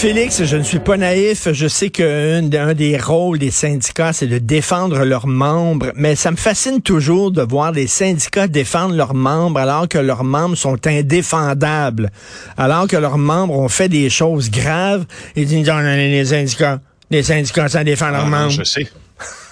Félix, je ne suis pas naïf. Je sais qu'un des rôles des syndicats, c'est de défendre leurs membres, mais ça me fascine toujours de voir les syndicats défendre leurs membres alors que leurs membres sont indéfendables, alors que leurs membres ont fait des choses graves. Ils disent, non, les syndicats, les syndicats, ça défend leurs Ah, membres. Je sais.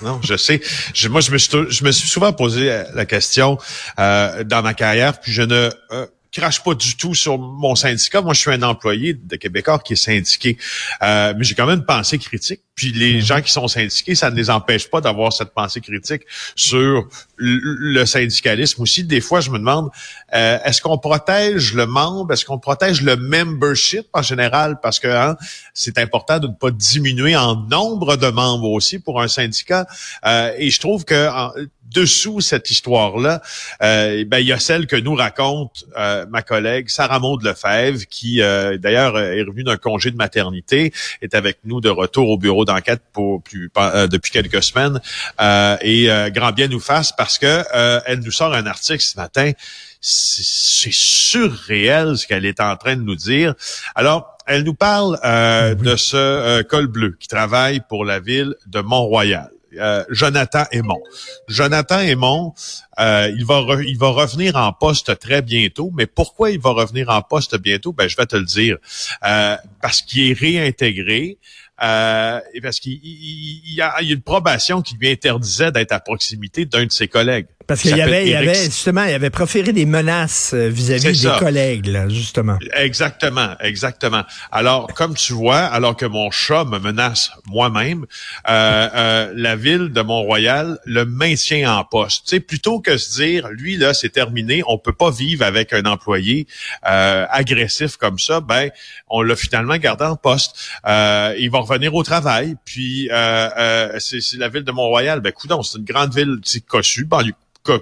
Non, je sais. Je- moi, je me, suis, tou- je me suis souvent posé la question euh, dans ma carrière, puis je ne euh, crache pas du tout sur mon syndicat. Moi, je suis un employé de Québécois qui est syndiqué, Euh, mais j'ai quand même une pensée critique. Puis les gens qui sont syndiqués, ça ne les empêche pas d'avoir cette pensée critique sur le syndicalisme aussi. Des fois, je me demande, euh, est-ce qu'on protège le membre, est-ce qu'on protège le membership en général, parce que hein, c'est important de ne pas diminuer en nombre de membres aussi pour un syndicat. Euh, et je trouve que en- dessous cette histoire-là, euh, ben il y a celle que nous raconte euh, ma collègue Sarah Maud Lefebvre, qui euh, d'ailleurs est revenue d'un congé de maternité, est avec nous de retour au bureau d'enquête pour plus, euh, depuis quelques semaines. Euh, et euh, grand bien nous fasse parce que euh, elle nous sort un article ce matin. C'est c'est surréel ce qu'elle est en train de nous dire. Alors, elle nous parle euh, de ce euh, col bleu qui travaille pour la ville de Mont-Royal. Euh, Jonathan Aymon. Jonathan Aymon, euh, il va il va revenir en poste très bientôt. Mais pourquoi il va revenir en poste bientôt? Ben je vais te le dire. Euh, parce qu'il est réintégré. Euh, parce qu'il il- il- il y, a, une probation qui lui interdisait d'être à proximité d'un de ses collègues. Parce Il qu'il y avait, il avait, justement, il avait proféré des menaces euh, vis-à-vis des ça. collègues, là, justement. Exactement, exactement. Alors, comme tu vois, alors que mon chat me menace moi-même, euh, euh, la ville de Mont-Royal le maintient en poste. Tu sais, plutôt que se dire, lui là, c'est terminé, on peut pas vivre avec un employé euh, agressif comme ça. Ben, on l'a finalement gardé en poste. Euh, il va revenir au travail. Puis, euh, euh, c'est la ville de Mont-Royal. Ben, c'est une grande ville, c'est cossue, banlieue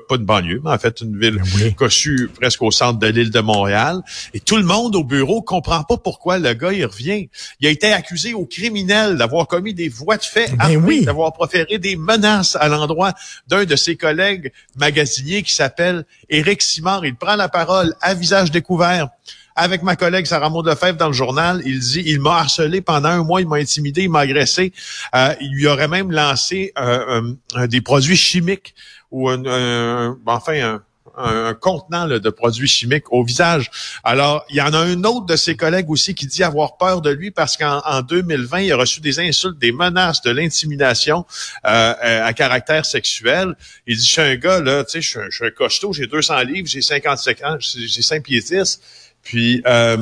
pas une banlieue, mais en fait une ville oui. cossue presque au centre de l'île de Montréal. Et tout le monde au bureau comprend pas pourquoi le gars, il revient. Il a été accusé au criminel d'avoir commis des voies de fait, Ben oui. d'avoir proféré des menaces à l'endroit d'un de ses collègues magasiniers qui s'appelle Éric Simard. Il prend la parole à visage découvert. Avec ma collègue Sarah Maud Lefebvre dans le journal, il dit il m'a harcelé pendant un mois, il m'a intimidé, il m'a agressé. Euh, il lui aurait même lancé euh, des produits chimiques ou un, enfin un, un, contenant là, de produits chimiques au visage. Alors, il y en a un autre de ses collègues aussi qui dit avoir peur de lui parce qu'en en 2020, il a reçu des insultes, des menaces, de l'intimidation euh, à caractère sexuel. Il dit, je suis un gars, là, tu sais, je suis un- costaud, j'ai 200 livres, j'ai 55 ans, j'ai 5 pieds 10. Puis, euh,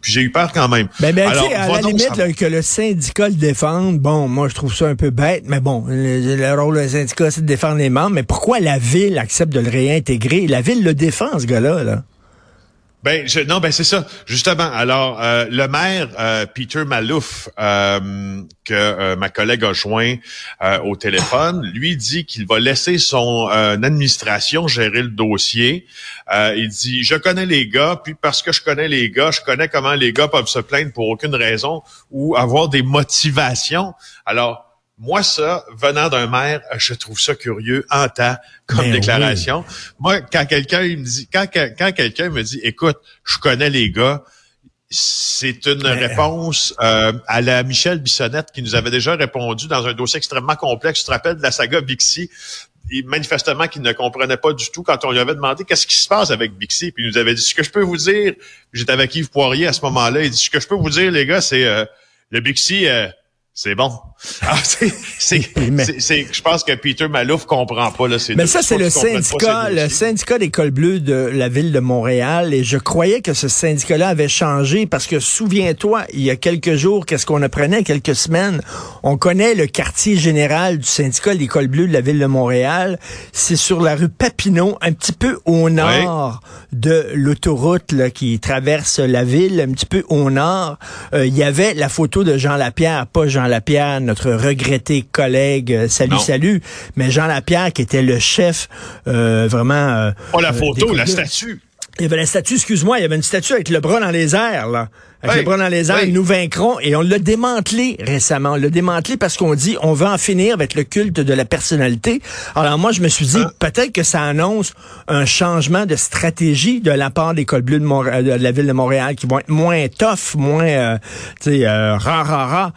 puis j'ai eu peur quand même. Ben, ben, Alors, à la limite, là, que le syndicat le défende, bon, moi, je trouve ça un peu bête, mais bon, le, le rôle du syndicat, c'est de défendre les membres, mais pourquoi la ville accepte de le réintégrer? La ville le défend, ce gars-là, là. Ben je, non, ben c'est ça. Justement. Alors, euh, le maire euh, Peter Malouf, euh, que ma collègue a joint au téléphone, lui dit qu'il va laisser son administration gérer le dossier. Il dit je connais les gars, puis parce que je connais les gars, je connais comment les gars peuvent se plaindre pour aucune raison ou avoir des motivations. Alors moi, ça, venant d'un maire, je trouve ça curieux en temps comme Ben déclaration. Moi, quand quelqu'un me dit, quand quelqu'un me dit, écoute, je connais les gars, c'est une Ben, réponse euh, à la Michel Bissonnette qui nous avait déjà répondu dans un dossier extrêmement complexe. Tu te rappelles de la saga Bixi? Et manifestement qu'il ne comprenait pas du tout quand on lui avait demandé qu'est-ce qui se passe avec Bixi. Puis il nous avait dit ce que je peux vous dire. J'étais avec Yves Poirier à ce moment-là. Il dit ce que je peux vous dire, les gars, c'est euh, le Bixi, euh, c'est bon. Ah, c'est, je pense que Peter Malouf comprend pas là. Mais ça, c'est le pas syndicat, le syndicat des cols bleus de la ville de Montréal. Et je croyais que ce syndicat-là avait changé parce que souviens-toi, il y a quelques jours, qu'est-ce qu'on apprenait, quelques semaines, on connaît le quartier général du syndicat des cols bleus de la ville de Montréal. C'est sur la rue Papineau, un petit peu au nord de l'autoroute qui traverse la ville, un petit peu au nord. Euh, Il y avait la photo de Jean Lapierre, pas Jean Lapierre, notre regretté collègue, euh, salut, Non. salut, mais Jean Lapierre qui était le chef euh, vraiment... euh, Pas la euh, photo, la statue. Il y avait la statue, excuse-moi, il y avait une statue avec le bras dans les airs, là. Avec le bras dans les airs, nous vaincrons. Et on l'a démantelé récemment. On l'a démantelé parce qu'on dit, on veut en finir avec le culte de la personnalité. Alors moi, je me suis dit, hein? peut-être que ça annonce un changement de stratégie de la part des cols bleus de, de la ville de Montréal, qui vont être moins tough, moins, euh, tu sais, euh, rah,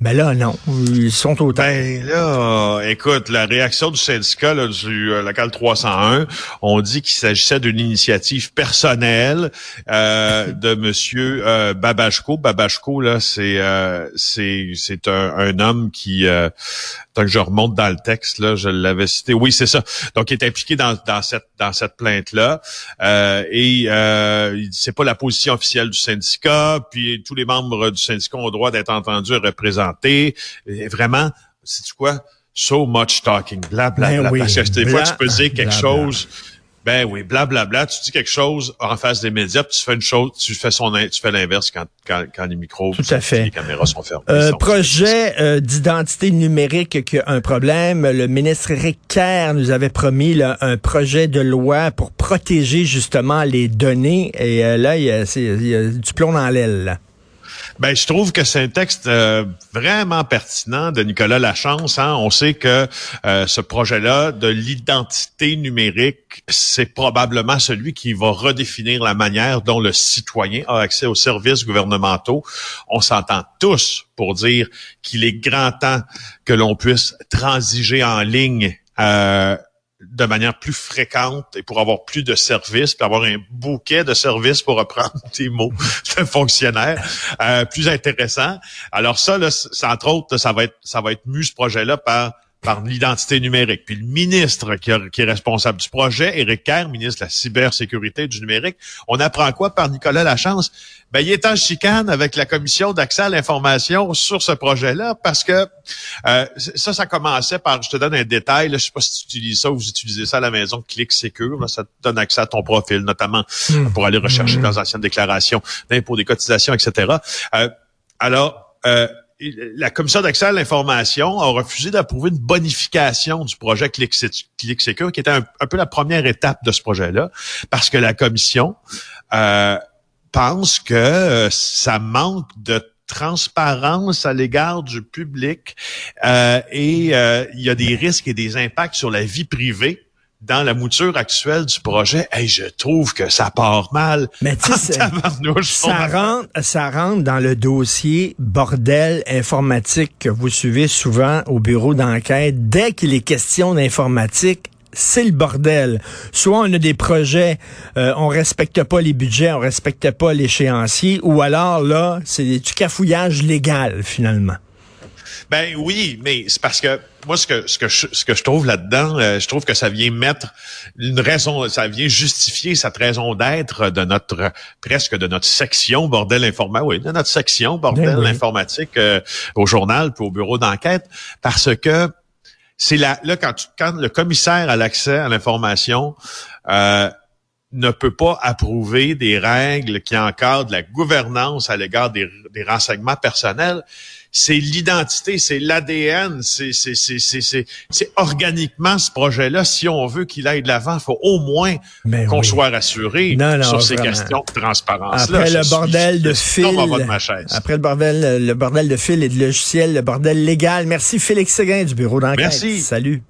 mais là, non. Ils sont au Ben là, écoute, la réaction du syndicat là, du euh, local 301, on dit qu'il s'agissait d'une initiative personnelle euh, de Monsieur euh, Babachko. Babachko, là, c'est euh, c'est c'est un, un, homme qui euh, tant que je remonte dans le texte, là, je l'avais cité. Oui, c'est ça. Donc, il est impliqué dans, dans cette dans cette plainte-là. Euh, et euh, c'est pas la position officielle du syndicat. Puis tous les membres du syndicat ont le droit d'être entendus et représentés. Et vraiment, c'est quoi? So much talking, bla bla ben bla. Parce que des fois, tu peux dire quelque chose ben oui, blablabla, bla, bla, tu dis quelque chose en face des médias, puis tu fais une chose, tu fais son, tu fais l'inverse quand, quand, quand, les micros, Tout à fait. les caméras sont fermées. Euh, projet euh, d'identité numérique qui a un problème. Le ministre Eric Kerr nous avait promis là, un projet de loi pour protéger justement les données. Et euh, là, il y, a, il y a du plomb dans l'aile. Ben, je trouve que c'est un texte euh, vraiment pertinent de Nicolas Lachance. Hein. On sait que euh, ce projet-là de l'identité numérique, c'est probablement celui qui va redéfinir la manière dont le citoyen a accès aux services gouvernementaux. On s'entend tous pour dire qu'il est grand temps que l'on puisse transiger en ligne. Euh, de manière plus fréquente et pour avoir plus de services, pour avoir un bouquet de services pour reprendre des mots de fonctionnaire euh, plus intéressant. Alors ça, là, entre autres, ça va être ça va être ce projet-là par par l'identité numérique. Puis le ministre qui, est responsable du projet, Éric Kerr, ministre de la cybersécurité du numérique, on apprend quoi par Nicolas Lachance? Ben, il est en chicane avec la commission d'accès à l'information sur ce projet-là parce que euh, ça, ça commençait par, je te donne un détail, là, je sais pas si tu utilises ça ou vous utilisez ça à la maison, Clic Secure, ça te donne accès à ton profil, notamment hmm. pour aller rechercher dans hmm. anciennes déclarations d'impôts, des cotisations, etc. Euh, alors, euh, la commission d'accès à l'information a refusé d'approuver une bonification du projet ClickSecure, qui était un, peu la première étape de ce projet-là, parce que la commission euh, pense que euh, ça manque de transparence à l'égard du public euh, et il y a des risques et des impacts sur la vie privée dans la mouture actuelle du projet, hey, je trouve que ça part mal. Mais tu sais, ça rentre, ça rentre dans le dossier bordel informatique que vous suivez souvent au bureau d'enquête. Dès qu'il est question d'informatique, c'est le bordel. Soit on a des projets, euh, on respecte pas les budgets, on respecte pas l'échéancier, ou alors là, c'est du cafouillage légal finalement. Ben oui, mais c'est parce que moi ce que ce que je, ce que je trouve là-dedans, euh, je trouve que ça vient mettre une raison, ça vient justifier cette raison d'être de notre presque de notre section bordel informatique, oui, de notre section bordel ben informatique euh, au journal puis au bureau d'enquête, parce que c'est là là quand quand le commissaire a l'accès à l'information. Euh, ne peut pas approuver des règles qui encadrent la gouvernance à l'égard des, des renseignements personnels c'est l'identité, c'est l'ADN, c'est c'est organiquement ce projet-là. Si on veut qu'il aille de l'avant, il faut au moins qu'on soit rassuré sur ces questions de transparence. Après le bordel de fil, après le bordel, le bordel de fil et de logiciel, le bordel légal. Merci Félix Séguin du bureau d'enquête. Merci. Salut.